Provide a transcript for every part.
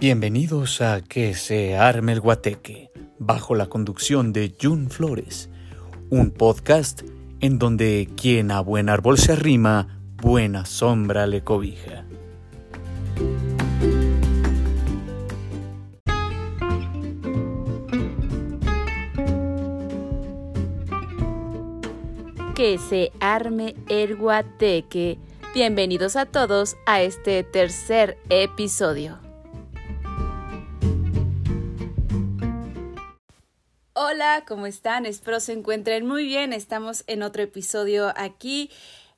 Bienvenidos a Que se arme el guateque, bajo la conducción de Jun Flores, un podcast en donde quien a buen árbol se arrima, buena sombra le cobija. Que se arme el guateque. Bienvenidos a todos a este tercer episodio. Hola, ¿cómo están? Espero se encuentren muy bien. Estamos en otro episodio aquí.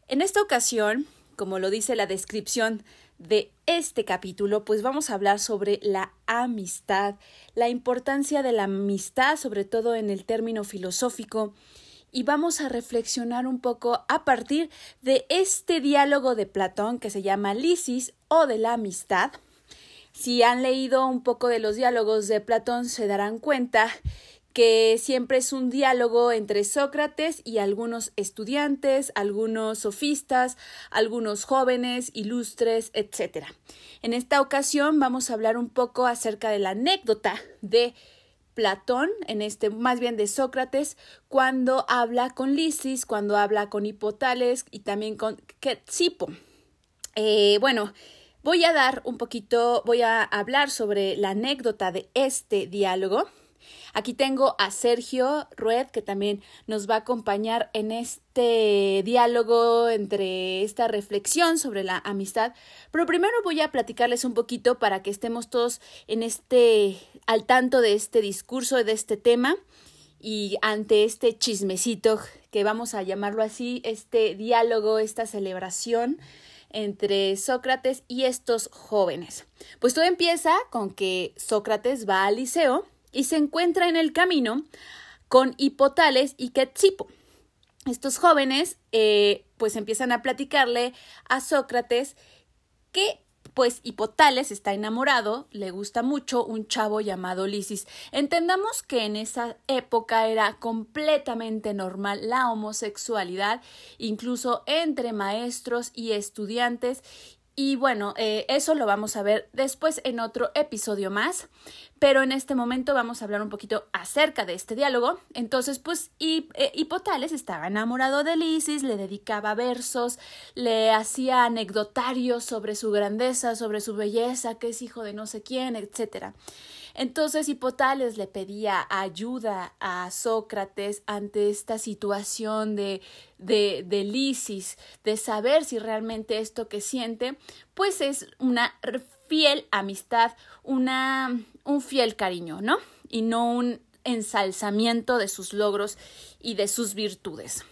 En esta ocasión, como lo dice la descripción de este capítulo, pues vamos a hablar sobre la amistad, la importancia de la amistad, sobre todo en el término filosófico, y vamos a reflexionar un poco a partir de este diálogo de Platón que se llama Lisis o de la amistad. Si han leído un poco de los diálogos de Platón, se darán cuenta que siempre es un diálogo entre Sócrates y algunos estudiantes, algunos sofistas, algunos jóvenes, ilustres, etc. En esta ocasión vamos a hablar un poco acerca de la anécdota de Platón, en este, más bien de Sócrates, cuando habla con Lisis, cuando habla con Hipotales y también con Quetsipo. Eh, bueno, voy a dar un poquito, voy a hablar sobre la anécdota de este diálogo Aquí tengo a Sergio Rued, que también nos va a acompañar en este diálogo entre esta reflexión sobre la amistad. Pero primero voy a platicarles un poquito para que estemos todos en este al tanto de este discurso, de este tema y ante este chismecito que vamos a llamarlo así, este diálogo, esta celebración entre Sócrates y estos jóvenes. Pues todo empieza con que Sócrates va al liceo y se encuentra en el camino con Hipotales y Quetsipo. Estos jóvenes eh, pues empiezan a platicarle a Sócrates que pues Hipotales está enamorado, le gusta mucho un chavo llamado Lisis. Entendamos que en esa época era completamente normal la homosexualidad, incluso entre maestros y estudiantes, y bueno, eh, eso lo vamos a ver después en otro episodio más. Pero en este momento vamos a hablar un poquito acerca de este diálogo. Entonces, pues eh, Hipotales estaba enamorado de Lisis, le dedicaba versos, le hacía anecdotarios sobre su grandeza, sobre su belleza, que es hijo de no sé quién, etcétera. Entonces Hipotales le pedía ayuda a Sócrates ante esta situación de, de, de Lisis, de saber si realmente esto que siente, pues es una fiel amistad, una, un fiel cariño, ¿no? Y no un ensalzamiento de sus logros y de sus virtudes.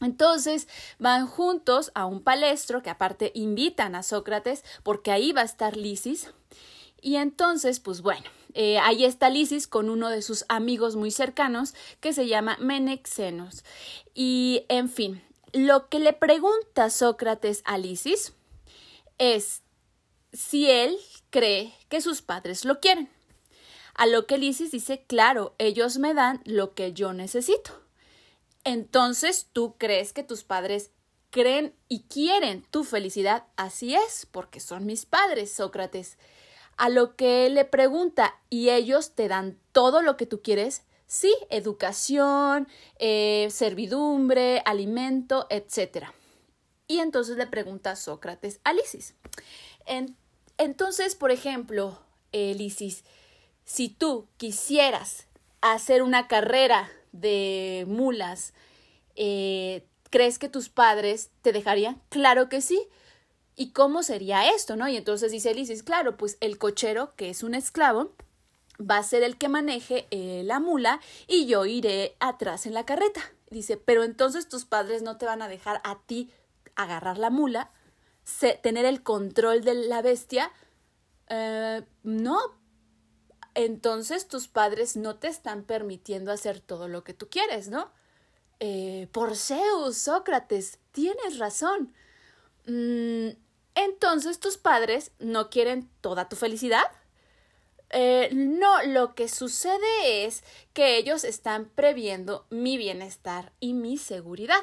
Entonces van juntos a un palestro que aparte invitan a Sócrates porque ahí va a estar Lisis. Y entonces, pues bueno, eh, ahí está Lisis con uno de sus amigos muy cercanos que se llama Menexenos. Y, en fin, lo que le pregunta Sócrates a Lisis es si él cree que sus padres lo quieren. A lo que Lisis dice, claro, ellos me dan lo que yo necesito. Entonces, ¿tú crees que tus padres creen y quieren tu felicidad? Así es, porque son mis padres, Sócrates. A lo que él le pregunta, ¿y ellos te dan todo lo que tú quieres? Sí, educación, eh, servidumbre, alimento, etc. Y entonces le pregunta Sócrates a Lisis. entonces, por ejemplo, eh, Lisis, si tú quisieras hacer una carrera de mulas, eh, ¿crees que tus padres te dejarían? Claro que sí. ¿Y cómo sería esto, no? Y entonces dice Lisis, claro, pues el cochero, que es un esclavo, va a ser el que maneje eh, la mula y yo iré atrás en la carreta. Dice, pero entonces tus padres no te van a dejar a ti agarrar la mula, tener el control de la bestia. Eh, no. Entonces tus padres no te están permitiendo hacer todo lo que tú quieres, ¿no? Eh, por Zeus, Sócrates, tienes razón. Mm, entonces tus padres no quieren toda tu felicidad. Eh, no, lo que sucede es que ellos están previendo mi bienestar y mi seguridad.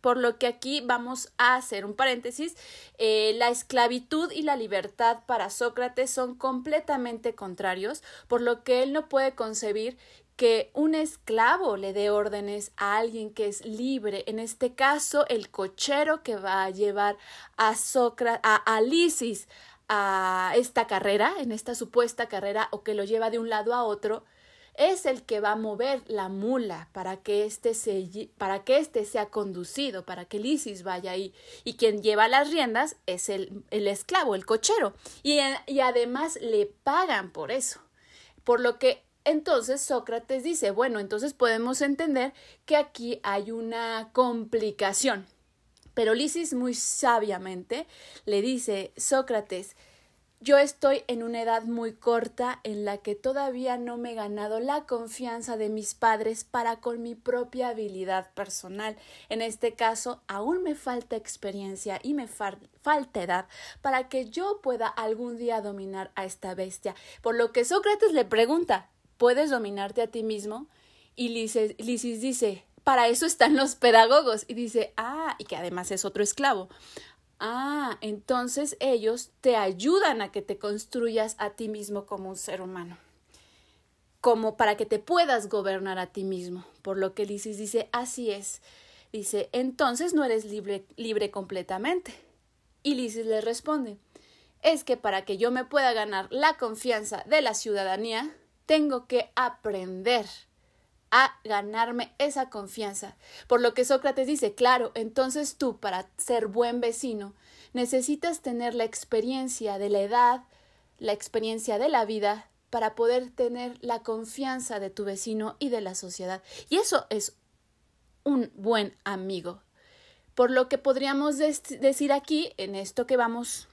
Por lo que aquí vamos a hacer un paréntesis. Eh, la esclavitud y la libertad para Sócrates son completamente contrarios, por lo que él no puede concebir que un esclavo le dé órdenes a alguien que es libre, en este caso el cochero que va a llevar a Sócrates, a, a a esta carrera, en esta supuesta carrera, o que lo lleva de un lado a otro, es el que va a mover la mula para que éste se, para que éste sea conducido, para que Lisis vaya ahí. Y quien lleva las riendas es el, el esclavo, el cochero. Y, y además le pagan por eso. Por lo que entonces Sócrates dice, bueno, entonces podemos entender que aquí hay una complicación. Pero Lisis muy sabiamente le dice, Sócrates, yo estoy en una edad muy corta en la que todavía no me he ganado la confianza de mis padres para con mi propia habilidad personal. En este caso, aún me falta experiencia y me falta edad para que yo pueda algún día dominar a esta bestia. Por lo que Sócrates le pregunta ¿Puedes dominarte a ti mismo? Y Lisis, dice, para eso están los pedagogos. Y dice, ah, y que además es otro esclavo. Ah, entonces ellos te ayudan a que te construyas a ti mismo como un ser humano, como para que te puedas gobernar a ti mismo. Por lo que Lisis dice, así es. Dice, entonces no eres libre, libre completamente. Y Lisis le responde, es que para que yo me pueda ganar la confianza de la ciudadanía, tengo que aprender a ganarme esa confianza. Por lo que Sócrates dice, claro, entonces tú para ser buen vecino necesitas tener la experiencia de la edad, la experiencia de la vida, para poder tener la confianza de tu vecino y de la sociedad. Y eso es un buen amigo. Por lo que podríamos decir aquí, en esto que vamos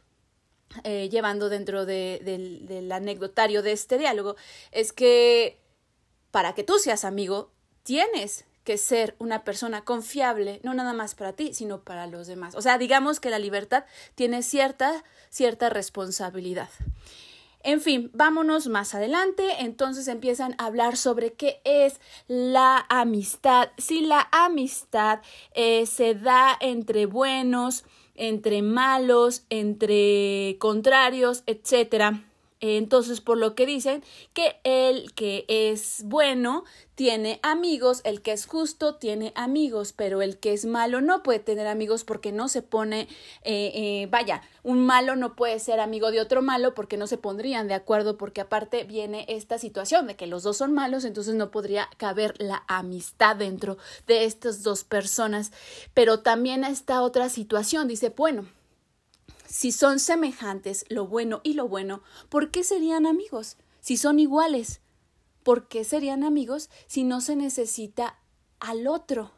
eh, llevando dentro del anecdotario de este diálogo es que para que tú seas amigo, tienes que ser una persona confiable, no nada más para ti, sino para los demás. O sea, digamos que la libertad tiene cierta, cierta responsabilidad. En fin, vámonos más adelante. Entonces empiezan a hablar sobre qué es la amistad. Si la amistad eh, se da entre buenos, entre malos, entre contrarios, etcétera. Entonces, por lo que dicen que el que es bueno tiene amigos, el que es justo tiene amigos, pero el que es malo no puede tener amigos porque no se pone, eh, eh, vaya, un malo no puede ser amigo de otro malo porque no se pondrían de acuerdo, porque aparte viene esta situación de que los dos son malos, entonces no podría caber la amistad dentro de estas dos personas. Pero también está otra situación, dice, bueno, si son semejantes lo bueno y lo bueno, ¿por qué serían amigos? Si son iguales, ¿por qué serían amigos si no se necesita al otro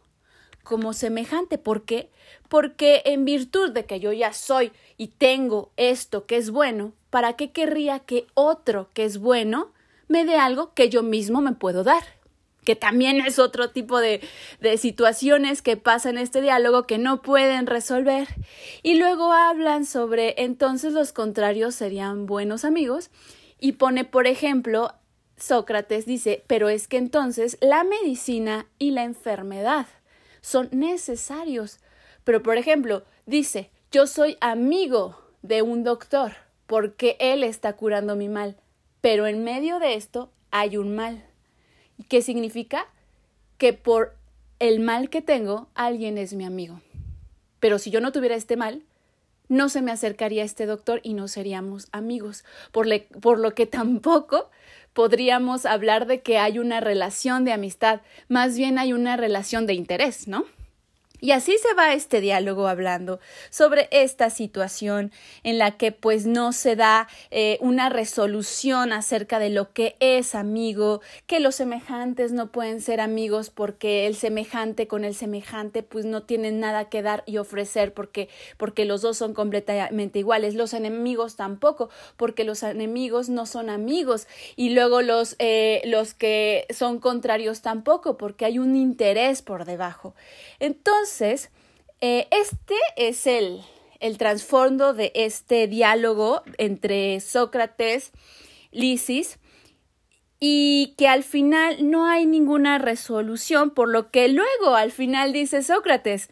como semejante? ¿Por qué? Porque en virtud de que yo ya soy y tengo esto que es bueno, ¿para qué querría que otro que es bueno me dé algo que yo mismo me puedo dar? Que también es otro tipo de, de situaciones que pasan en este diálogo que no pueden resolver. Y luego hablan sobre entonces los contrarios serían buenos amigos y pone, por ejemplo, Sócrates dice, pero es que entonces la medicina y la enfermedad son necesarios. Pero, por ejemplo, dice, yo soy amigo de un doctor porque él está curando mi mal, pero en medio de esto hay un mal. ¿Qué significa? Que por el mal que tengo, alguien es mi amigo. Pero si yo no tuviera este mal, no se me acercaría este doctor y no seríamos amigos, por, por, lo que tampoco podríamos hablar de que hay una relación de amistad, más bien hay una relación de interés, ¿no? Y así se va este diálogo hablando sobre esta situación en la que pues no se da eh, una resolución acerca de lo que es amigo, que los semejantes no pueden ser amigos porque el semejante con el semejante pues no tienen nada que dar y ofrecer porque, porque los dos son completamente iguales, los enemigos tampoco porque los enemigos no son amigos y luego los, eh, los que son contrarios tampoco porque hay un interés por debajo. Entonces, entonces, eh, este es el, el trasfondo de este diálogo entre Sócrates, Lisis, y que al final no hay ninguna resolución, por lo que luego al final dice Sócrates,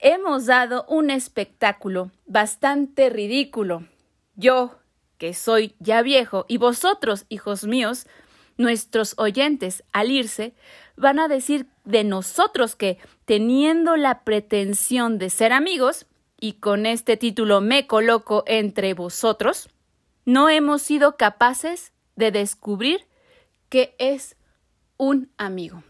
hemos dado un espectáculo bastante ridículo. Yo, que soy ya viejo, y vosotros, hijos míos, nuestros oyentes, al irse, van a decir de nosotros que, teniendo la pretensión de ser amigos, y con este título me coloco entre vosotros, no hemos sido capaces de descubrir que es un amigo.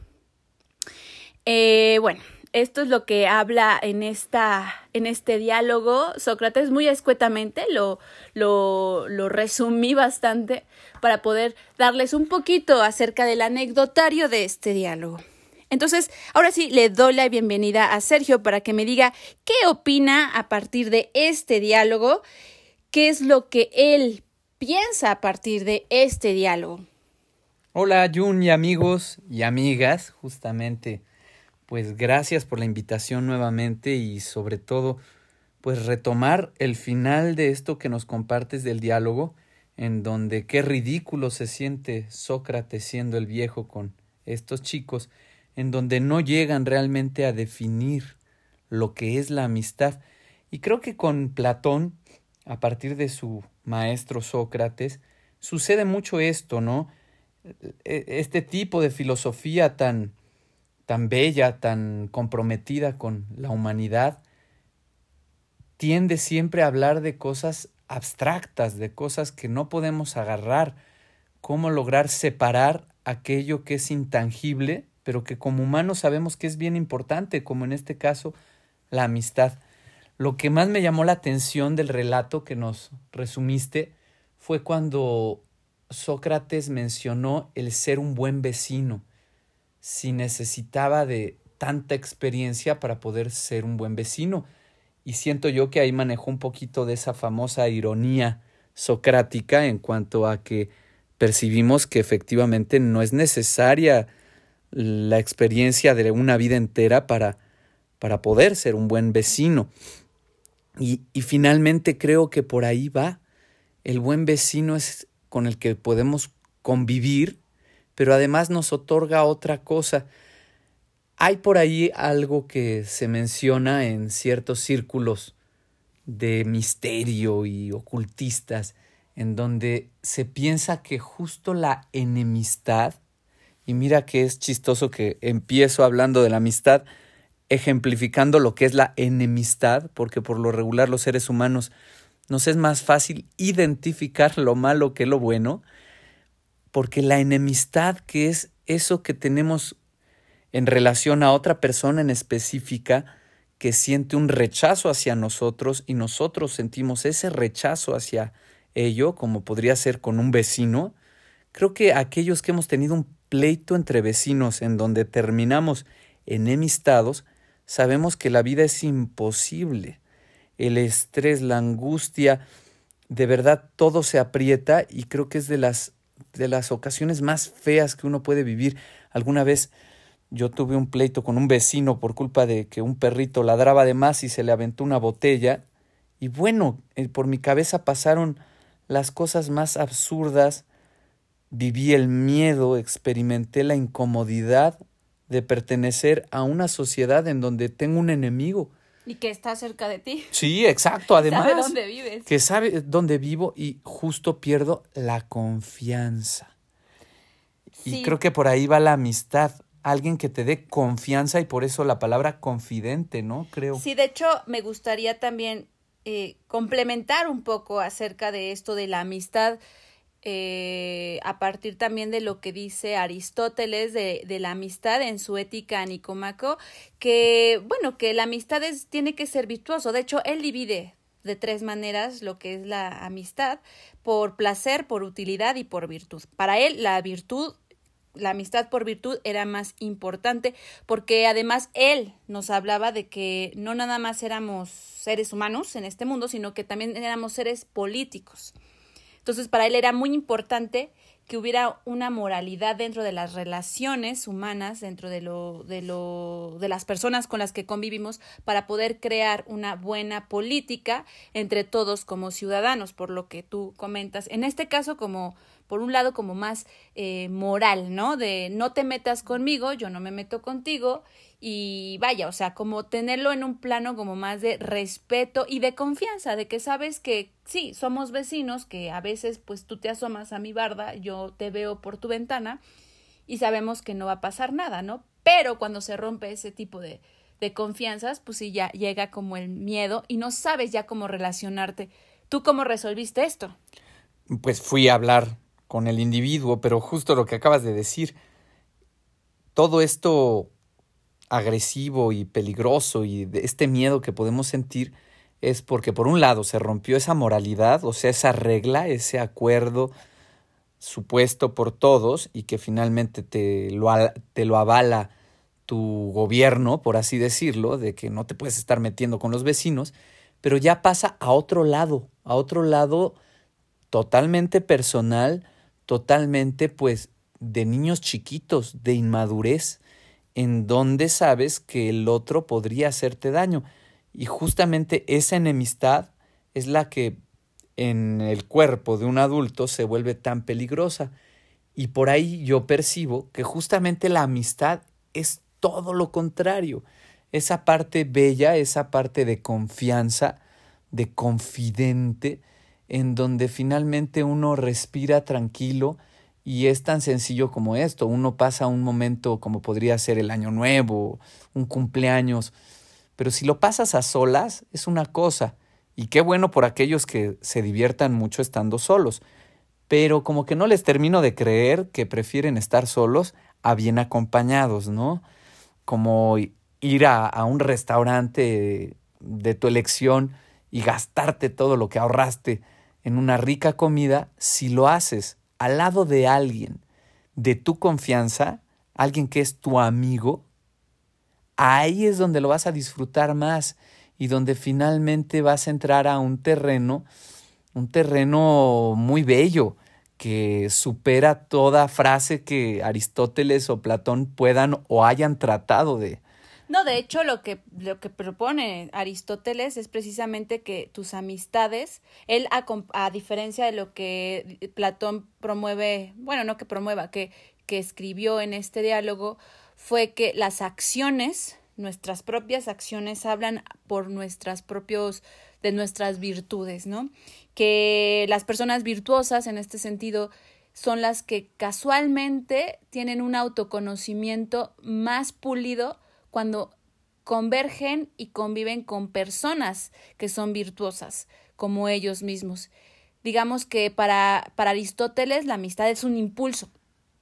Eh, bueno, esto es lo que habla en, esta, en este diálogo. Sócrates muy escuetamente lo, lo, lo resumí bastante para poder darles un poquito acerca del anecdotario de este diálogo. Entonces, ahora sí, le doy la bienvenida a Sergio para que me diga qué opina a partir de este diálogo, qué es lo que él piensa a partir de este diálogo. Hola, Jun y amigos y amigas, justamente pues gracias por la invitación nuevamente y sobre todo pues retomar el final de esto que nos compartes del diálogo en donde qué ridículo se siente Sócrates siendo el viejo con estos chicos, en donde no llegan realmente a definir lo que es la amistad. Y creo que con Platón, a partir de su maestro Sócrates, sucede mucho esto, ¿no? E, este tipo de filosofía tan tan bella, tan comprometida con la humanidad, tiende siempre a hablar de cosas abstractas, de cosas que no podemos agarrar, cómo lograr separar aquello que es intangible, pero que como humanos sabemos que es bien importante, como en este caso la amistad. Lo que más me llamó la atención del relato que nos resumiste fue cuando Sócrates mencionó el ser un buen vecino si necesitaba de tanta experiencia para poder ser un buen vecino. Y siento yo que ahí manejó un poquito de esa famosa ironía socrática en cuanto a que percibimos que efectivamente no es necesaria la experiencia de una vida entera para, para poder ser un buen vecino. Y, y finalmente creo que por ahí va. El buen vecino es con el que podemos convivir pero además nos otorga otra cosa. Hay por ahí algo que se menciona en ciertos círculos de misterio y ocultistas, en donde se piensa que justo la enemistad, y mira que es chistoso que empiezo hablando de la amistad, ejemplificando lo que es la enemistad, porque por lo regular los seres humanos nos es más fácil identificar lo malo que lo bueno, porque la enemistad, que es eso que tenemos en relación a otra persona en específica, que siente un rechazo hacia nosotros y nosotros sentimos ese rechazo hacia ello, como podría ser con un vecino, creo que aquellos que hemos tenido un pleito entre vecinos en donde terminamos enemistados, sabemos que la vida es imposible. El estrés, la angustia, de verdad todo se aprieta y creo que es de las de las ocasiones más feas que uno puede vivir. Alguna vez yo tuve un pleito con un vecino por culpa de que un perrito ladraba de más y se le aventó una botella. Y bueno, eh, por mi cabeza pasaron las cosas más absurdas. Viví el miedo, experimenté la incomodidad de pertenecer a una sociedad en donde tengo un enemigo y que está cerca de ti. Sí, exacto. Además. Sabe dónde vives. Que sabe dónde vivo y justo pierdo la confianza. Y creo que por ahí va la amistad. Alguien que te dé confianza y por eso la palabra confidente, ¿no? Creo. Sí, de hecho, me gustaría también eh, complementar un poco acerca de esto de la amistad eh, a partir también de lo que dice Aristóteles de, de, la amistad en su ética Nicomaco, que, bueno, que la amistad es, tiene que ser virtuoso. De hecho, él divide de tres maneras lo que es la amistad, por placer, por utilidad y por virtud. Para él, la virtud la amistad por virtud era más importante porque además él nos hablaba de que no nada más éramos seres humanos en este mundo, sino que también éramos seres políticos. Entonces, para él era muy importante que hubiera una moralidad dentro de las relaciones humanas, dentro de lo, de lo, de las personas con las que convivimos, para poder crear una buena política entre todos como ciudadanos, por lo que tú comentas. En este caso, como, por un lado, como más eh, moral, ¿no? De no te metas conmigo, yo no me meto contigo, y vaya, o sea, como tenerlo en un plano como más de respeto y de confianza, de que sabes que sí, somos vecinos, que a veces pues tú te asomas a mi barda, yo te veo por tu ventana y sabemos que no va a pasar nada, ¿no? Pero cuando se rompe ese tipo de, de confianzas, pues sí, ya llega como el miedo y no sabes ya cómo relacionarte. ¿Tú cómo resolviste esto? Pues fui a hablar con el individuo, pero justo lo que acabas de decir, todo esto agresivo y peligroso y de este miedo que podemos sentir es porque por un lado se rompió esa moralidad, o sea, esa regla, ese acuerdo supuesto por todos y que finalmente te lo, te lo avala tu gobierno, por así decirlo, de que no te puedes estar metiendo con los vecinos, pero ya pasa a otro lado, a otro lado totalmente personal, totalmente pues de niños chiquitos, de inmadurez, en donde sabes que el otro podría hacerte daño. Y justamente esa enemistad es la que en el cuerpo de un adulto se vuelve tan peligrosa. Y por ahí yo percibo que justamente la amistad es todo lo contrario. Esa parte bella, esa parte de confianza, de confidente, en donde finalmente uno respira tranquilo y es tan sencillo como esto. Uno pasa un momento como podría ser el año nuevo, un cumpleaños, pero si lo pasas a solas es una cosa. Y qué bueno por aquellos que se diviertan mucho estando solos. Pero como que no les termino de creer que prefieren estar solos a bien acompañados, ¿no? como ir a, un restaurante de tu elección y gastarte todo lo que ahorraste en una rica comida, si lo haces al lado de alguien de tu confianza, alguien que es tu amigo, ahí es donde lo vas a disfrutar más y donde finalmente vas a entrar a un terreno, un terreno muy bello, que supera toda frase que Aristóteles o Platón puedan o hayan tratado de. No, de hecho, lo que, lo que propone Aristóteles es precisamente que tus amistades, él, a, a diferencia de lo que Platón promueve, bueno, no que promueva, que, que escribió en este diálogo, fue que las acciones, nuestras propias acciones, hablan por nuestras propios de nuestras virtudes, ¿no? Que las personas virtuosas en este sentido son las que casualmente tienen un autoconocimiento más pulido cuando convergen y conviven con personas que son virtuosas, como ellos mismos. Digamos que para, para Aristóteles la amistad es un impulso,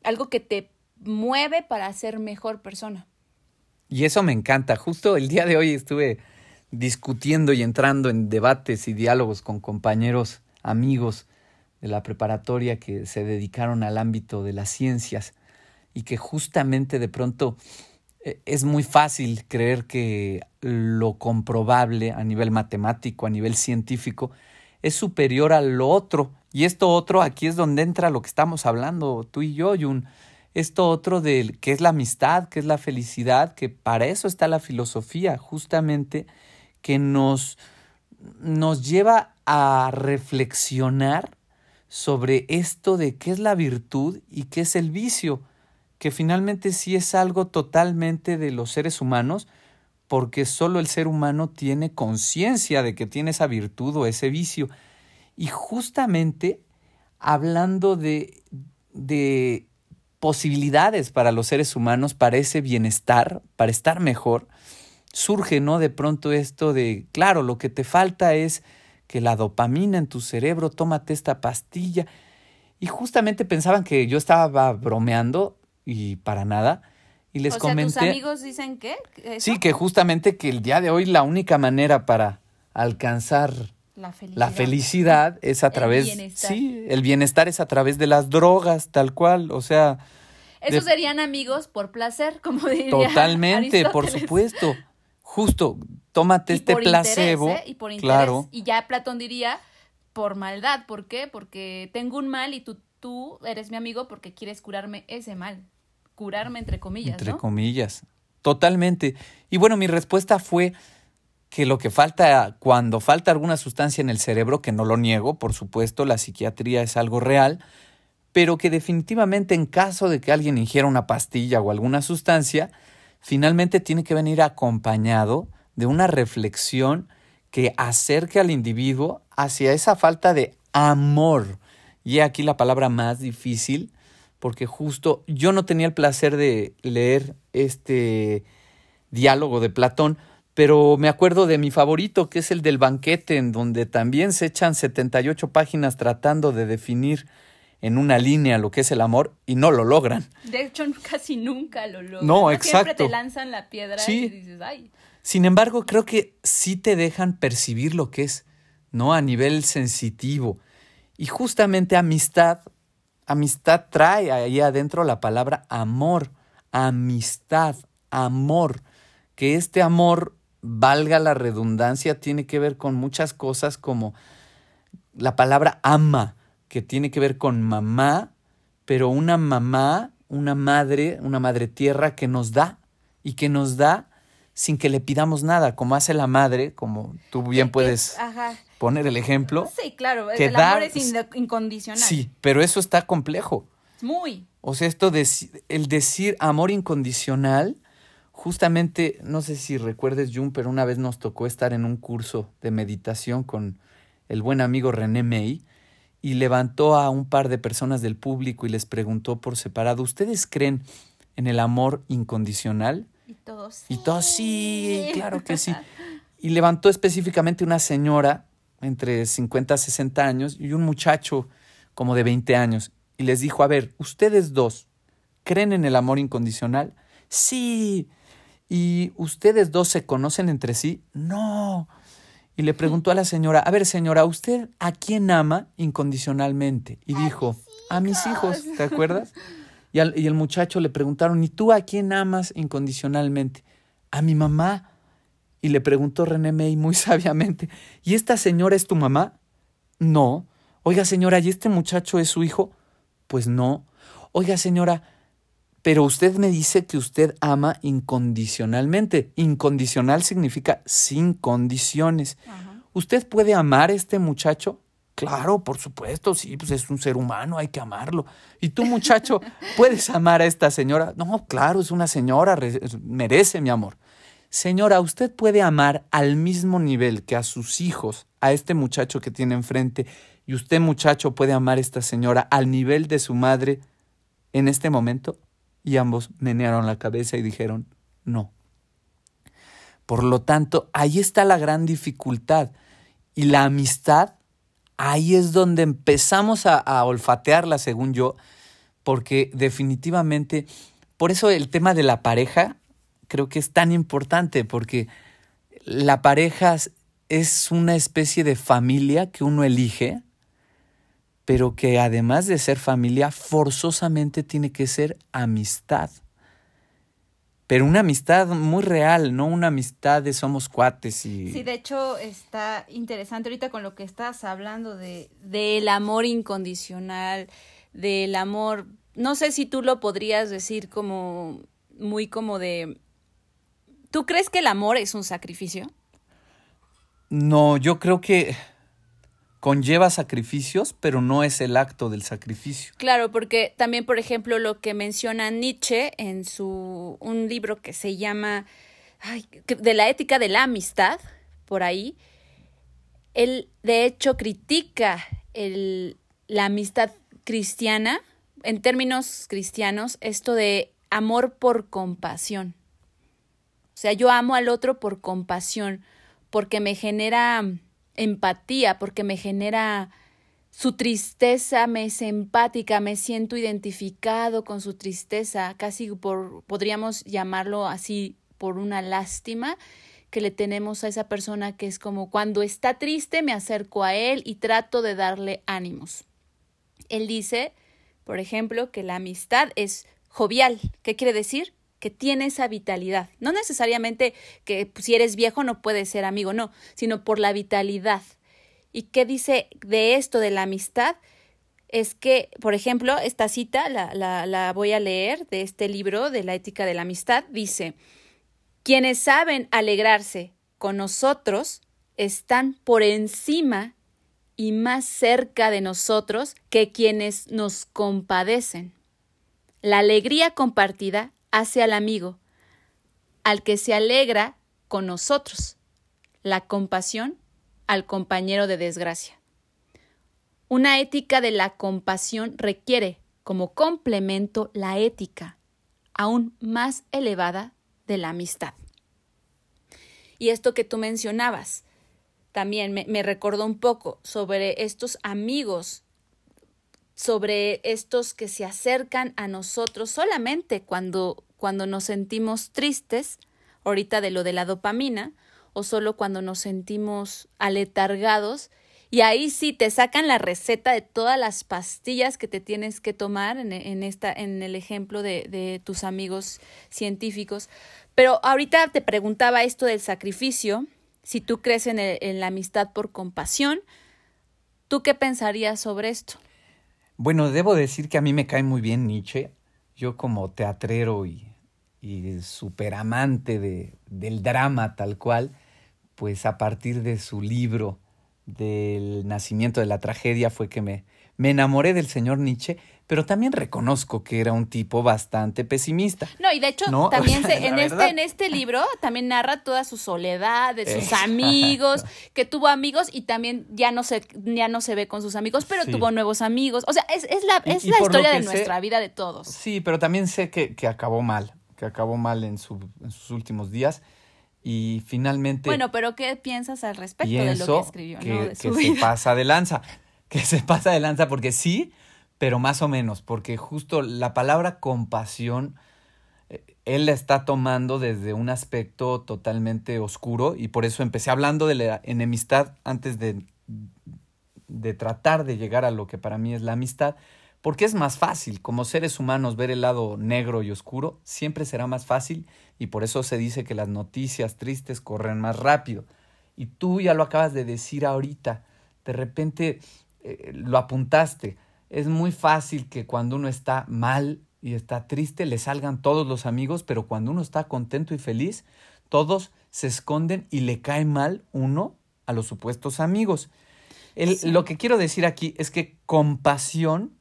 algo que te mueve para ser mejor persona. Y eso me encanta. Justo el día de hoy estuve discutiendo y entrando en debates y diálogos con compañeros, amigos de la preparatoria que se dedicaron al ámbito de las ciencias y que justamente de pronto es muy fácil creer que lo comprobable a nivel matemático, a nivel científico, es superior a lo otro. Y esto otro, aquí es donde entra lo que estamos hablando tú y yo, Jun. Esto otro de qué es la amistad, qué es la felicidad, que para eso está la filosofía, justamente que nos, nos lleva a reflexionar sobre esto de qué es la virtud y qué es el vicio, que finalmente sí es algo totalmente de los seres humanos, porque solo el ser humano tiene conciencia de que tiene esa virtud o ese vicio. Y justamente hablando de, de posibilidades para los seres humanos, para ese bienestar, para estar mejor, surge, ¿no? De pronto esto de, claro, lo que te falta es que la dopamina en tu cerebro, tómate esta pastilla. Y justamente pensaban que yo estaba bromeando y para nada. Y les o comenté. Sea, ¿Tus amigos dicen qué? Sí, que justamente que el día de hoy la única manera para alcanzar la felicidad, la felicidad es a través. bienestar. Sí, el bienestar es a través de las drogas, tal cual. O sea. Esos de, serían amigos por placer, como diría. Totalmente, por supuesto justo, tómate este placebo. Interés, ¿eh? Y por interés. Claro. Y ya Platón diría, por maldad. ¿Por qué? Porque tengo un mal y tú, tú eres mi amigo porque quieres curarme ese mal. Curarme entre comillas. Entre ¿no? comillas. Totalmente. Y bueno, mi respuesta fue que lo que falta, cuando falta alguna sustancia en el cerebro, que no lo niego, por supuesto, la psiquiatría es algo real, pero que definitivamente en caso de que alguien ingiera una pastilla o alguna sustancia, finalmente tiene que venir acompañado de una reflexión que acerque al individuo hacia esa falta de amor. Y aquí la palabra más difícil, porque justo yo no tenía el placer de leer este diálogo de Platón, pero me acuerdo de mi favorito, que es el del banquete, en donde también se echan 78 páginas tratando de definir en una línea lo que es el amor y no lo logran. De hecho, casi nunca lo logran. No, exacto. Siempre te lanzan la piedra y dices, ay. Sin embargo, creo que sí te dejan percibir lo que es, ¿no? A nivel sensitivo. Y justamente amistad, amistad trae ahí adentro la palabra amor, amistad, amor, que este amor, valga la redundancia, tiene que ver con muchas cosas como la palabra ama, que tiene que ver con mamá, pero una mamá, una madre, una madre tierra que nos da y que nos da sin que le pidamos nada, como hace la madre, como tú bien puedes poner el ejemplo. Sí, claro, el amor es incondicional. Sí, pero eso está complejo. Muy. O sea, esto de el decir amor incondicional, justamente, no sé si recuerdes, Jun, pero una vez nos tocó estar en un curso de meditación con el buen amigo René May y levantó a un par de personas del público y les preguntó por separado, ¿ustedes creen en el amor incondicional? Y todos sí. Y todos sí, claro que sí. Y levantó específicamente una señora entre 50 y 60 años y un muchacho como de 20 años y les dijo, a ver, ustedes dos, ¿creen en el amor incondicional? Sí. ¿Y ustedes dos se conocen entre sí? No y le preguntó a la señora, a ver señora, ¿usted a quién ama incondicionalmente? Y dijo, a mis hijos, ¿te acuerdas? Y, y el muchacho le preguntaron, ¿y tú a quién amas incondicionalmente? A mi mamá. Y le preguntó René May muy sabiamente, ¿y esta señora es tu mamá? No. Oiga señora, ¿y este muchacho es su hijo? Pues no. Oiga señora, pero usted me dice que usted ama incondicionalmente. Incondicional significa sin condiciones. ¿Usted puede amar a este muchacho? Claro, por supuesto, sí, pues es un ser humano, hay que amarlo. ¿Y tú, muchacho, puedes amar a esta señora? No, claro, es una señora, merece mi amor. Señora, usted puede amar al mismo nivel que a sus hijos, a este muchacho que tiene enfrente, y usted, muchacho, puede amar a esta señora al nivel de su madre en este momento. Y ambos menearon la cabeza y dijeron, no. Por lo tanto, ahí está la gran dificultad. Y la amistad, ahí es donde empezamos a, a olfatearla, según yo, porque definitivamente, por eso el tema de la pareja creo que es tan importante, porque la pareja es una especie de familia que uno elige pero que además de ser familia, forzosamente tiene que ser amistad. Pero una amistad muy real, no una amistad de somos cuates y... Sí, de hecho está interesante ahorita con lo que estás hablando de del amor incondicional, del amor, no sé si tú lo podrías decir como muy como de ¿Tú crees que el amor es un sacrificio? No, yo creo que conlleva sacrificios, pero no es el acto del sacrificio. Claro, porque también, por ejemplo, lo que menciona Nietzsche en su un libro que se llama de la ética de la amistad, por ahí, él de hecho critica el, la amistad cristiana, en términos cristianos, esto de amor por compasión. O sea, yo amo al otro por compasión, porque me genera empatía porque me genera su tristeza, me es empática, me siento identificado con su tristeza, casi por, podríamos llamarlo así por una lástima que le tenemos a esa persona que es como cuando está triste me acerco a él y trato de darle ánimos. Él dice, por ejemplo, que la amistad es jovial. ¿Qué quiere decir? Que tiene esa vitalidad. No necesariamente que si eres viejo no puedes ser amigo, no, sino por la vitalidad. ¿Y qué dice de esto, de la amistad? Es que, por ejemplo, esta cita la, la, la voy a leer de este libro de la ética de la amistad. Dice, quienes saben alegrarse con nosotros están por encima y más cerca de nosotros que quienes nos compadecen. La alegría compartida hace al amigo, al que se alegra con nosotros, la compasión al compañero de desgracia. Una ética de la compasión requiere como complemento la ética aún más elevada de la amistad. Y esto que tú mencionabas también me, me recordó un poco sobre estos amigos sobre estos que se acercan a nosotros solamente cuando, cuando nos sentimos tristes, ahorita de lo de la dopamina, o solo cuando nos sentimos aletargados, y ahí sí te sacan la receta de todas las pastillas que te tienes que tomar en, en esta, en el ejemplo de, de tus amigos científicos. Pero ahorita te preguntaba esto del sacrificio, si tú crees en, el, en la amistad por compasión, ¿tú qué pensarías sobre esto? Bueno, debo decir que a mí me cae muy bien Nietzsche. Yo como teatrero y, y superamante de, del drama tal cual, pues a partir de su libro del nacimiento de la tragedia fue que me, me enamoré del señor Nietzsche, pero también reconozco que era un tipo bastante pesimista. No, y de hecho ¿no? también O sea, se- en, este, en este libro también narra toda su soledad, de sus amigos, que tuvo amigos y también ya no se, ya no se ve con sus amigos, pero Sí. tuvo nuevos amigos. O sea, es, es la, es y la historia de sé- nuestra vida de todos. Sí, pero también sé que, que acabó mal, que acabó mal en, su, en sus últimos días y finalmente Bueno, pero ¿qué piensas al respecto de lo que escribió? que, ¿no? De que se pasa de lanza, que se pasa de lanza porque sí, pero más o menos, porque justo la palabra compasión eh, él la está tomando desde un aspecto totalmente oscuro y por eso empecé hablando de la enemistad antes de, de tratar de llegar a lo que para mí es la amistad, porque es más fácil, como seres humanos, ver el lado negro y oscuro, siempre será más fácil y por eso se dice que las noticias tristes corren más rápido. Y tú ya lo acabas de decir ahorita, de repente eh, lo apuntaste, es muy fácil que cuando uno está mal y está triste le salgan todos los amigos, pero cuando uno está contento y feliz, todos se esconden y le cae mal uno a los supuestos amigos. El- Sí. Lo que quiero decir aquí es que compasión,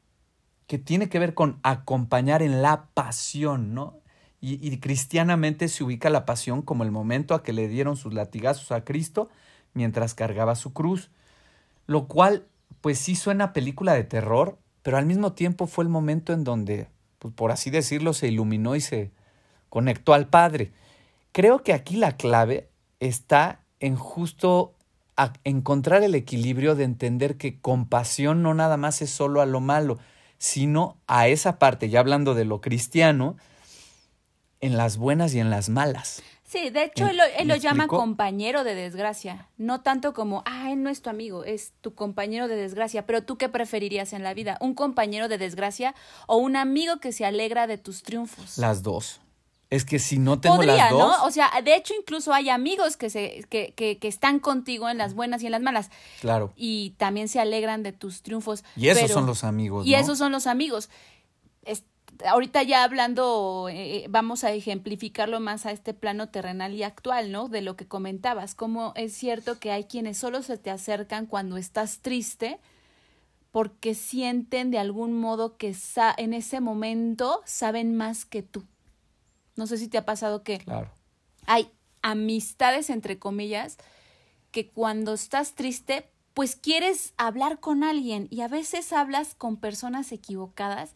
que tiene que ver con acompañar en la pasión, ¿no? Y, y cristianamente se ubica la pasión como el momento a que le dieron sus latigazos a Cristo mientras cargaba su cruz, lo cual pues sí suena película de terror, pero al mismo tiempo fue el momento en donde, pues, por así decirlo, se iluminó y se conectó al Padre. Creo que aquí la clave está en justo a encontrar el equilibrio de entender que compasión no nada más es solo a lo malo, sino a esa parte, ya hablando de lo cristiano, en las buenas y en las malas. Sí, de hecho ¿Me- él lo, él lo llama compañero de desgracia, no tanto como, ah, él no es tu amigo, es tu compañero de desgracia, pero tú qué preferirías en la vida, un compañero de desgracia o un amigo que se alegra de tus triunfos. Las dos. Es que si no tengo Podría, las dos, ¿no? O sea, de hecho incluso hay amigos que, se, que, que, que están contigo en las buenas y en las malas claro. y también se alegran de tus triunfos. Y esos pero- son los amigos, Y ¿no? esos son los amigos. Es- ahorita ya hablando, eh, vamos a ejemplificarlo más a este plano terrenal y actual, ¿no? De lo que comentabas, como es cierto que hay quienes solo se te acercan cuando estás triste porque sienten de algún modo que sa- en ese momento saben más que tú. No sé si te ha pasado que Claro. hay amistades, entre comillas, que cuando estás triste, pues quieres hablar con alguien y a veces hablas con personas equivocadas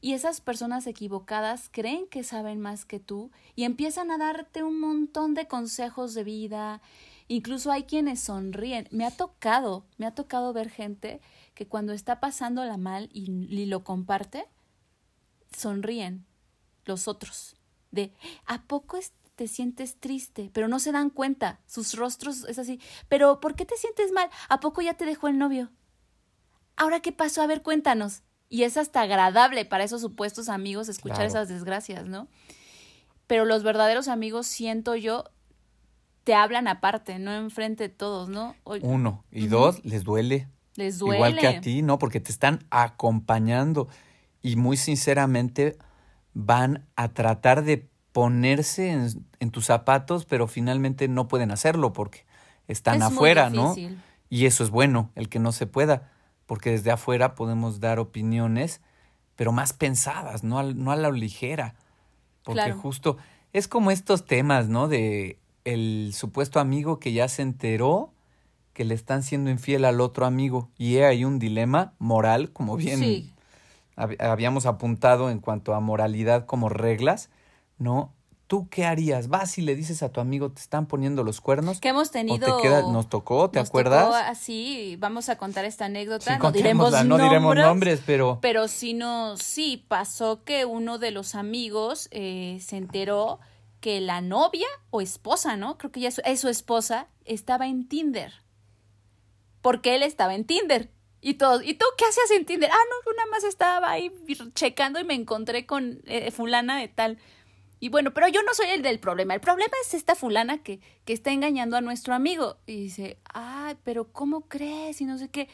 y esas personas equivocadas creen que saben más que tú y empiezan a darte un montón de consejos de vida. Incluso hay quienes sonríen. Me ha tocado, me ha tocado ver gente que cuando está pasándola mal y, lo comparte, sonríen los otros. De, ¿a poco te sientes triste? Pero no se dan cuenta. Sus rostros es así. Pero, ¿por qué te sientes mal? ¿A poco ya te dejó el novio? ¿Ahora qué pasó? A ver, cuéntanos. Y es hasta agradable para esos supuestos amigos escuchar Claro. esas desgracias, ¿no? Pero los verdaderos amigos, siento yo, te hablan aparte, no enfrente de todos, ¿no? O- Uno. Y dos, les duele. les duele. Igual que a ti, ¿no? Porque te están acompañando y muy sinceramente van a tratar de ponerse en, en tus zapatos, pero finalmente no pueden hacerlo porque están Es muy afuera, ¿no? Y eso es bueno, el que no se pueda, porque desde afuera podemos dar opiniones, pero más pensadas, no, al- no a la ligera. Porque Claro. justo Es como estos temas, ¿no? De el supuesto amigo que ya se enteró que le están siendo infiel al otro amigo y hay un dilema moral, como bien habíamos apuntado en cuanto a moralidad como reglas, ¿no? ¿Tú qué harías? ¿Vas y le dices a tu amigo, te están poniendo los cuernos? Que hemos tenido. te nos tocó, ¿te acuerdas? Tocó así, vamos a contar esta anécdota. no, diremos nombres, no diremos nombres, pero. Pero sí, no, sí, pasó que uno de los amigos eh, se enteró que la novia o esposa, ¿no? Creo que ya es su esposa, estaba en Tinder. Porque él estaba en Tinder. Y todos, ¿y tú qué hacías en Tinder? Ah, no, nada más estaba ahí checando y me encontré con eh, fulana de tal. Y bueno, pero yo no soy el del problema. El problema es esta fulana que, que está engañando a nuestro amigo. Y dice, ay, pero ¿cómo crees? Y no sé qué.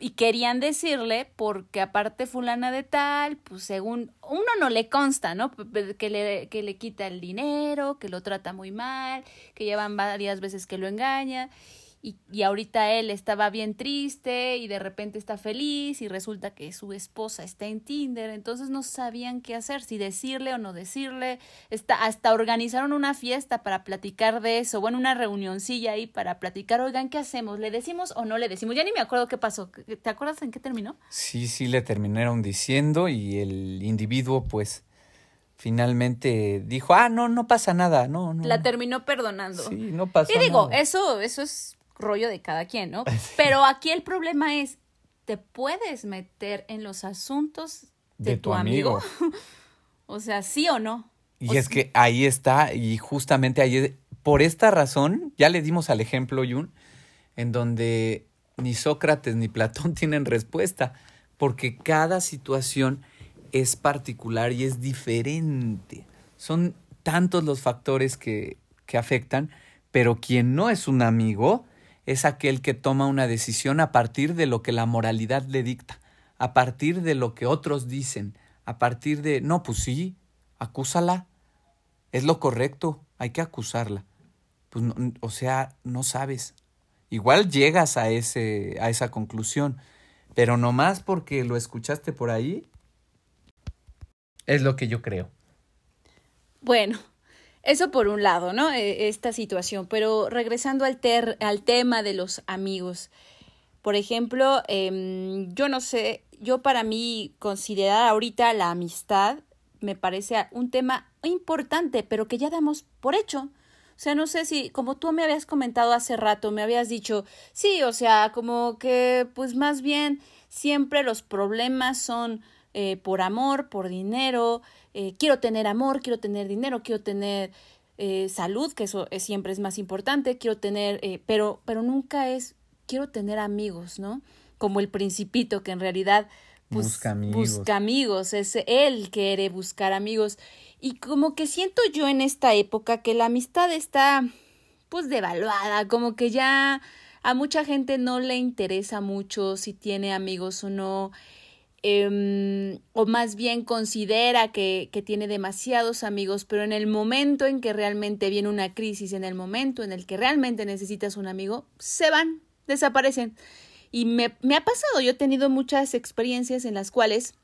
Y querían decirle, porque aparte fulana de tal, pues según uno no le consta, ¿no? Que le, que le quita el dinero, que lo trata muy mal, que llevan varias veces que lo engaña y, y, ahorita él estaba bien triste y de repente está feliz y resulta que su esposa está en Tinder, entonces no sabían qué hacer, si decirle o no decirle, está, hasta organizaron una fiesta para platicar de eso, bueno, una reunioncilla ahí para platicar, oigan, ¿qué hacemos? ¿Le decimos o no le decimos? Ya ni me acuerdo qué pasó, ¿te acuerdas en qué terminó? Sí, sí, le terminaron diciendo y el individuo pues finalmente dijo, ah, no, no pasa nada, no, no. La terminó perdonando. Sí, no pasó Y digo, eso, eso es rollo de cada quien, ¿no? Pero aquí el problema es, ¿te puedes meter en los asuntos de, tu, amigo? o sea, sí o no. Y es que ahí está, y justamente ahí, por esta razón, ya le dimos al ejemplo, Jun, en donde ni Sócrates ni Platón tienen respuesta, porque cada situación es particular y es diferente. Son tantos los factores que, que afectan, pero quien no es un amigo, es aquel que toma una decisión a partir de lo que la moralidad le dicta, a partir de lo que otros dicen, a partir de, no, pues sí, acúsala, es lo correcto, hay que acusarla. Pues, o sea, no sabes. Igual llegas a, ese, a esa conclusión, pero no más porque lo escuchaste por ahí, es lo que yo creo. Bueno, eso por un lado, ¿no? E, esta situación. Pero regresando al, ter al tema de los amigos. Por ejemplo, eh, yo no sé, yo para mí considerar ahorita la amistad me parece un tema importante, pero que ya damos por hecho. O sea, no sé si, como tú me habías comentado hace rato, me habías dicho, sí, o sea, como que, pues más bien, siempre los problemas son eh, por amor, por dinero, eh, quiero tener amor, quiero tener dinero, quiero tener eh, salud, que eso es, siempre es más importante, quiero tener, pero, pero nunca es, quiero tener amigos, ¿no? Como el principito que en realidad pues, busca amigos. busca amigos, es él quiere buscar amigos. Y como que siento yo en esta época que la amistad está pues devaluada, como que ya a mucha gente no le interesa mucho si tiene amigos o no. Em, o más bien considera que, que, tiene demasiados amigos, pero en el momento en que realmente viene una crisis, en el momento en el que realmente necesitas un amigo, se van, desaparecen. Y me, me ha pasado, yo he tenido muchas experiencias en las cuales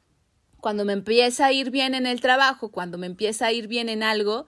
cuando me empieza a ir bien en el trabajo, cuando me empieza a ir bien en algo,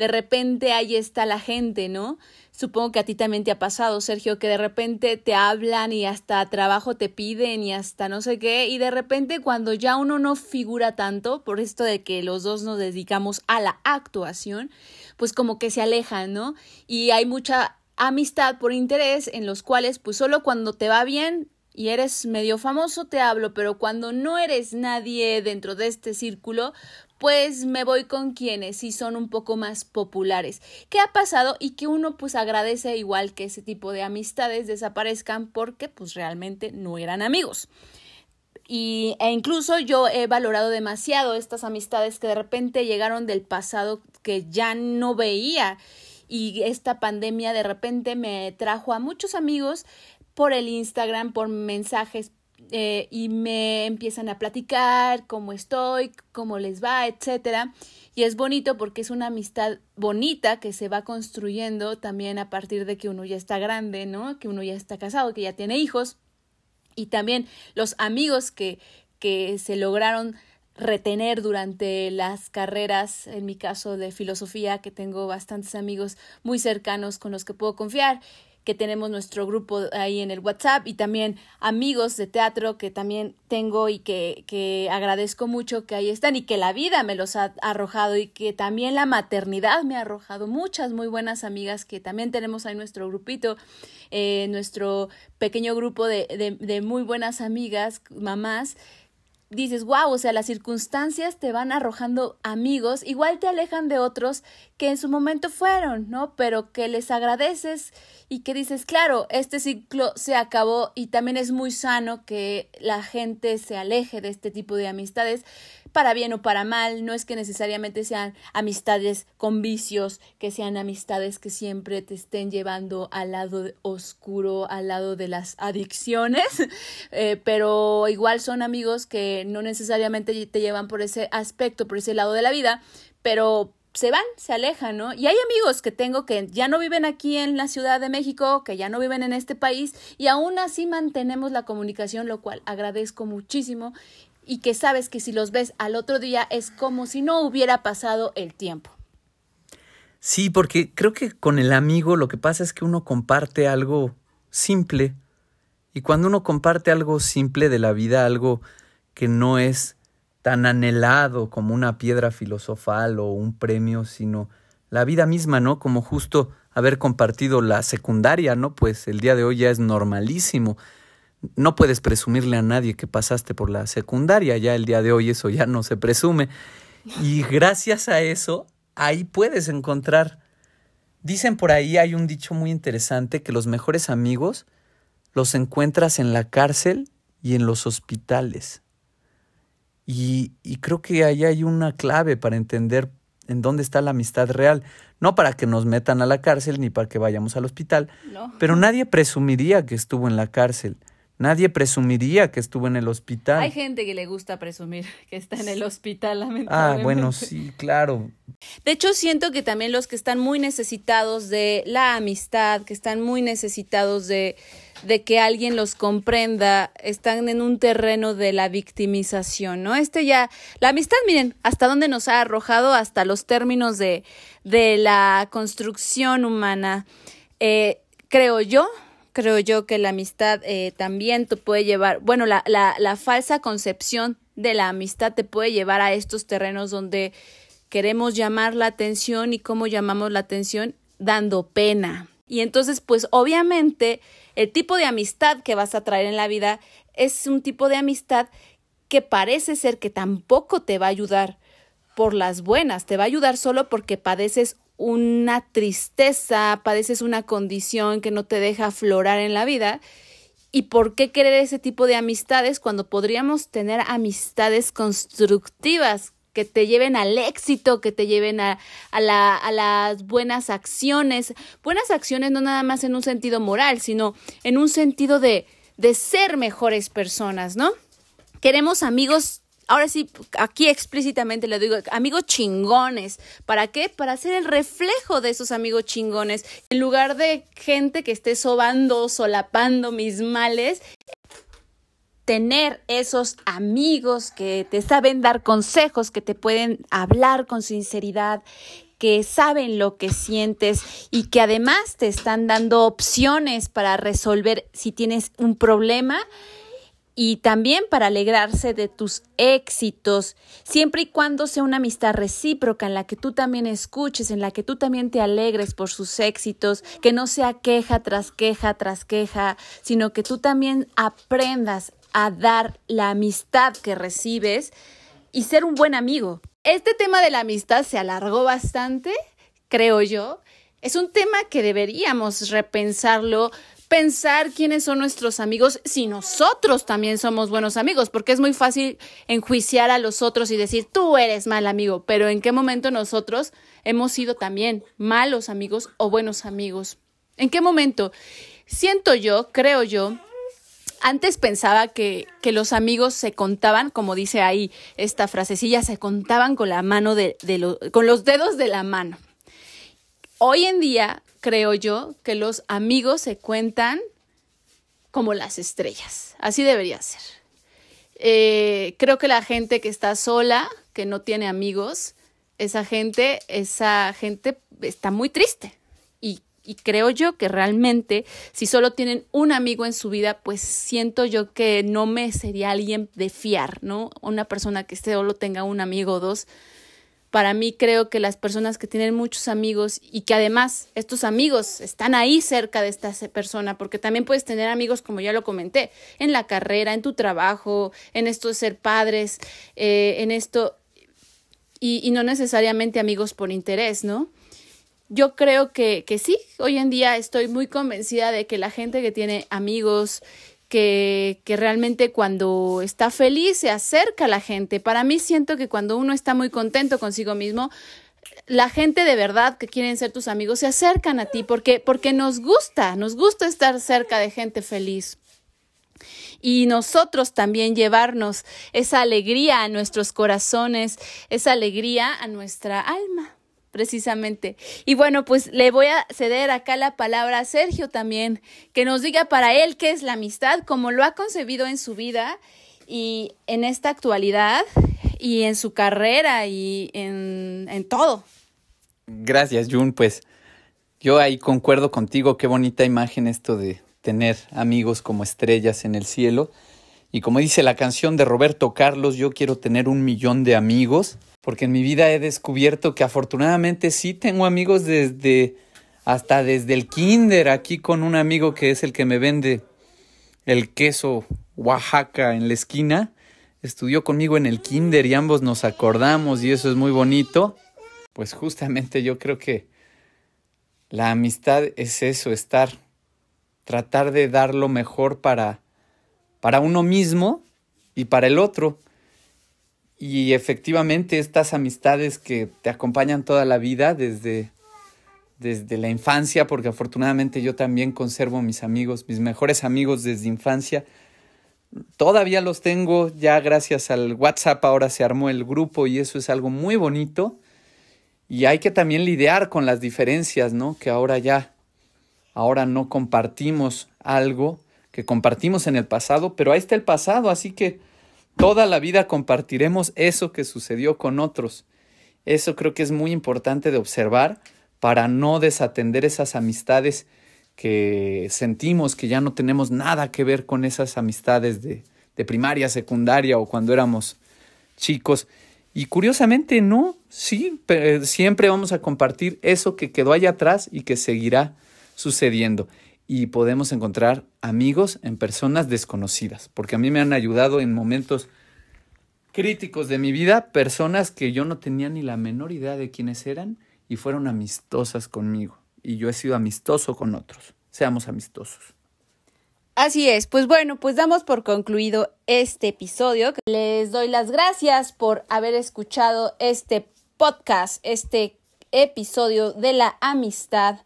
de repente ahí está la gente, ¿no? Supongo que a ti también te ha pasado, Sergio, que de repente te hablan y hasta trabajo te piden y hasta no sé qué, y de repente cuando ya uno no figura tanto, por esto de que los dos nos dedicamos a la actuación, pues como que se alejan, ¿no? Y hay mucha amistad por interés en los cuales pues solo cuando te va bien y eres medio famoso te hablo, pero cuando no eres nadie dentro de este círculo, pues me voy con quienes sí son un poco más populares. ¿Qué ha pasado? Y que uno pues agradece igual que ese tipo de amistades desaparezcan porque pues realmente no eran amigos. Y, e incluso yo he valorado demasiado estas amistades que de repente llegaron del pasado que ya no veía y esta pandemia de repente me trajo a muchos amigos por el Instagram, por mensajes eh, y me empiezan a platicar cómo estoy, cómo les va, etcétera. Y es bonito porque es una amistad bonita que se va construyendo también a partir de que uno ya está grande, ¿no? Que uno ya está casado, que ya tiene hijos. Y también los amigos que, que se lograron retener durante las carreras, en mi caso de filosofía, que tengo bastantes amigos muy cercanos con los que puedo confiar que tenemos nuestro grupo ahí en el WhatsApp y también amigos de teatro que también tengo y que, que agradezco mucho que ahí están y que la vida me los ha arrojado y que también la maternidad me ha arrojado. Muchas muy buenas amigas que también tenemos ahí nuestro grupito, eh, nuestro pequeño grupo de, de, de muy buenas amigas, mamás dices, wow, o sea, las circunstancias te van arrojando amigos, igual te alejan de otros que en su momento fueron, ¿no? Pero que les agradeces y que dices, claro, este ciclo se acabó y también es muy sano que la gente se aleje de este tipo de amistades, para bien o para mal, no es que necesariamente sean amistades con vicios, que sean amistades que siempre te estén llevando al lado oscuro, al lado de las adicciones, eh, pero igual son amigos que no necesariamente te llevan por ese aspecto, por ese lado de la vida, pero se van, se alejan, ¿no? Y hay amigos que tengo que ya no viven aquí en la Ciudad de México, que ya no viven en este país, y aún así mantenemos la comunicación, lo cual agradezco muchísimo y que sabes que si los ves al otro día es como si no hubiera pasado el tiempo. Sí, porque creo que con el amigo lo que pasa es que uno comparte algo simple y cuando uno comparte algo simple de la vida, algo que no es tan anhelado como una piedra filosofal o un premio, sino la vida misma, ¿no? Como justo haber compartido la secundaria, ¿no? Pues el día de hoy ya es normalísimo no puedes presumirle a nadie que pasaste por la secundaria, ya el día de hoy eso ya no se presume. Y gracias a eso, ahí puedes encontrar, dicen por ahí, hay un dicho muy interesante, que los mejores amigos los encuentras en la cárcel y en los hospitales. Y, y creo que ahí hay una clave para entender en dónde está la amistad real. No para que nos metan a la cárcel ni para que vayamos al hospital, pero nadie presumiría que estuvo en la cárcel. Nadie presumiría que estuvo en el hospital. Hay gente que le gusta presumir que está en el hospital, Ah, bueno, sí, claro. De hecho, siento que también los que están muy necesitados de la amistad, que están muy necesitados de, de que alguien los comprenda, están en un terreno de la victimización, ¿no? Este ya, la amistad, miren, hasta dónde nos ha arrojado, hasta los términos de, de la construcción humana. Eh, creo yo, creo yo que la amistad eh, también te puede llevar, bueno, la, la, la falsa concepción de la amistad te puede llevar a estos terrenos donde queremos llamar la atención y cómo llamamos la atención dando pena. Y entonces, pues obviamente, el tipo de amistad que vas a traer en la vida es un tipo de amistad que parece ser que tampoco te va a ayudar por las buenas, te va a ayudar solo porque padeces una tristeza, padeces una condición que no te deja aflorar en la vida. ¿Y por qué querer ese tipo de amistades cuando podríamos tener amistades constructivas que te lleven al éxito, que te lleven a, a, la, a las buenas acciones? Buenas acciones no nada más en un sentido moral, sino en un sentido de, de ser mejores personas, ¿no? Queremos amigos ahora sí, aquí explícitamente le digo, amigos chingones. ¿Para qué? Para ser el reflejo de esos amigos chingones. En lugar de gente que esté sobando, solapando mis males, tener esos amigos que te saben dar consejos, que te pueden hablar con sinceridad, que saben lo que sientes y que además te están dando opciones para resolver si tienes un problema y también para alegrarse de tus éxitos, siempre y cuando sea una amistad recíproca en la que tú también escuches, en la que tú también te alegres por sus éxitos, que no sea queja tras queja tras queja, sino que tú también aprendas a dar la amistad que recibes y ser un buen amigo. Este tema de la amistad se alargó bastante, creo yo. Es un tema que deberíamos repensarlo pensar quiénes son nuestros amigos si nosotros también somos buenos amigos, porque es muy fácil enjuiciar a los otros y decir, tú eres mal amigo, pero ¿en qué momento nosotros hemos sido también malos amigos o buenos amigos? ¿En qué momento? Siento yo, creo yo, antes pensaba que, que, los amigos se contaban, como dice ahí esta frasecilla, se contaban con la mano de, de con los dedos de la mano. Hoy en día creo yo que los amigos se cuentan como las estrellas. Así debería ser. Eh, creo que la gente que está sola, que no tiene amigos, esa gente, esa gente está muy triste. Y, y creo yo que realmente, si solo tienen un amigo en su vida, pues siento yo que no me sería alguien de fiar, ¿no? Una persona que solo tenga un amigo o dos para mí creo que las personas que tienen muchos amigos y que además estos amigos están ahí cerca de esta persona, porque también puedes tener amigos, como ya lo comenté, en la carrera, en tu trabajo, en esto de ser padres, eh, en esto, y, y, no necesariamente amigos por interés, ¿no? Yo creo que, que sí, hoy en día estoy muy convencida de que la gente que tiene amigos que, que, realmente cuando está feliz se acerca a la gente. Para mí siento que cuando uno está muy contento consigo mismo, la gente de verdad que quieren ser tus amigos se acercan a ti porque, porque nos gusta, nos gusta estar cerca de gente feliz. Y nosotros también llevarnos esa alegría a nuestros corazones, esa alegría a nuestra alma precisamente. Y bueno, pues le voy a ceder acá la palabra a Sergio también, que nos diga para él qué es la amistad, cómo lo ha concebido en su vida y en esta actualidad y en su carrera y en, en todo. Gracias, Jun. Pues yo ahí concuerdo contigo, qué bonita imagen esto de tener amigos como estrellas en el cielo. Y como dice la canción de Roberto Carlos, yo quiero tener un millón de amigos porque en mi vida he descubierto que afortunadamente sí tengo amigos desde hasta desde el kinder aquí con un amigo que es el que me vende el queso Oaxaca en la esquina. Estudió conmigo en el kinder y ambos nos acordamos y eso es muy bonito. Pues justamente yo creo que la amistad es eso, estar, tratar de dar lo mejor para, para uno mismo y para el otro. Y efectivamente estas amistades que te acompañan toda la vida desde, desde la infancia, porque afortunadamente yo también conservo mis amigos, mis mejores amigos desde infancia. Todavía los tengo, ya gracias al WhatsApp ahora se armó el grupo y eso es algo muy bonito. Y hay que también lidiar con las diferencias, ¿no? Que ahora ya, ahora no compartimos algo que compartimos en el pasado, pero ahí está el pasado, así que Toda la vida compartiremos eso que sucedió con otros. Eso creo que es muy importante de observar para no desatender esas amistades que sentimos que ya no tenemos nada que ver con esas amistades de, primaria, secundaria o cuando éramos chicos. Y curiosamente no, sí, siempre vamos a compartir eso que quedó allá atrás y que seguirá sucediendo y podemos encontrar amigos en personas desconocidas, porque a mí me han ayudado en momentos críticos de mi vida personas que yo no tenía ni la menor idea de quiénes eran y fueron amistosas conmigo y yo he sido amistoso con otros. Seamos amistosos. Así es, pues bueno, pues damos por concluido este episodio. Les doy las gracias por haber escuchado este podcast, este episodio de la amistad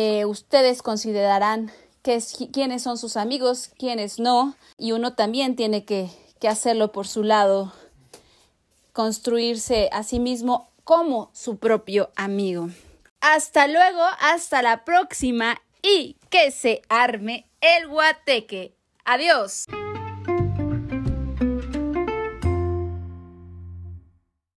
eh, ustedes considerarán quiénes son sus amigos, quiénes no, y uno también tiene que, que hacerlo por su lado, construirse a sí mismo como su propio amigo. Hasta luego, hasta la próxima y que se arme el guateque. Adiós.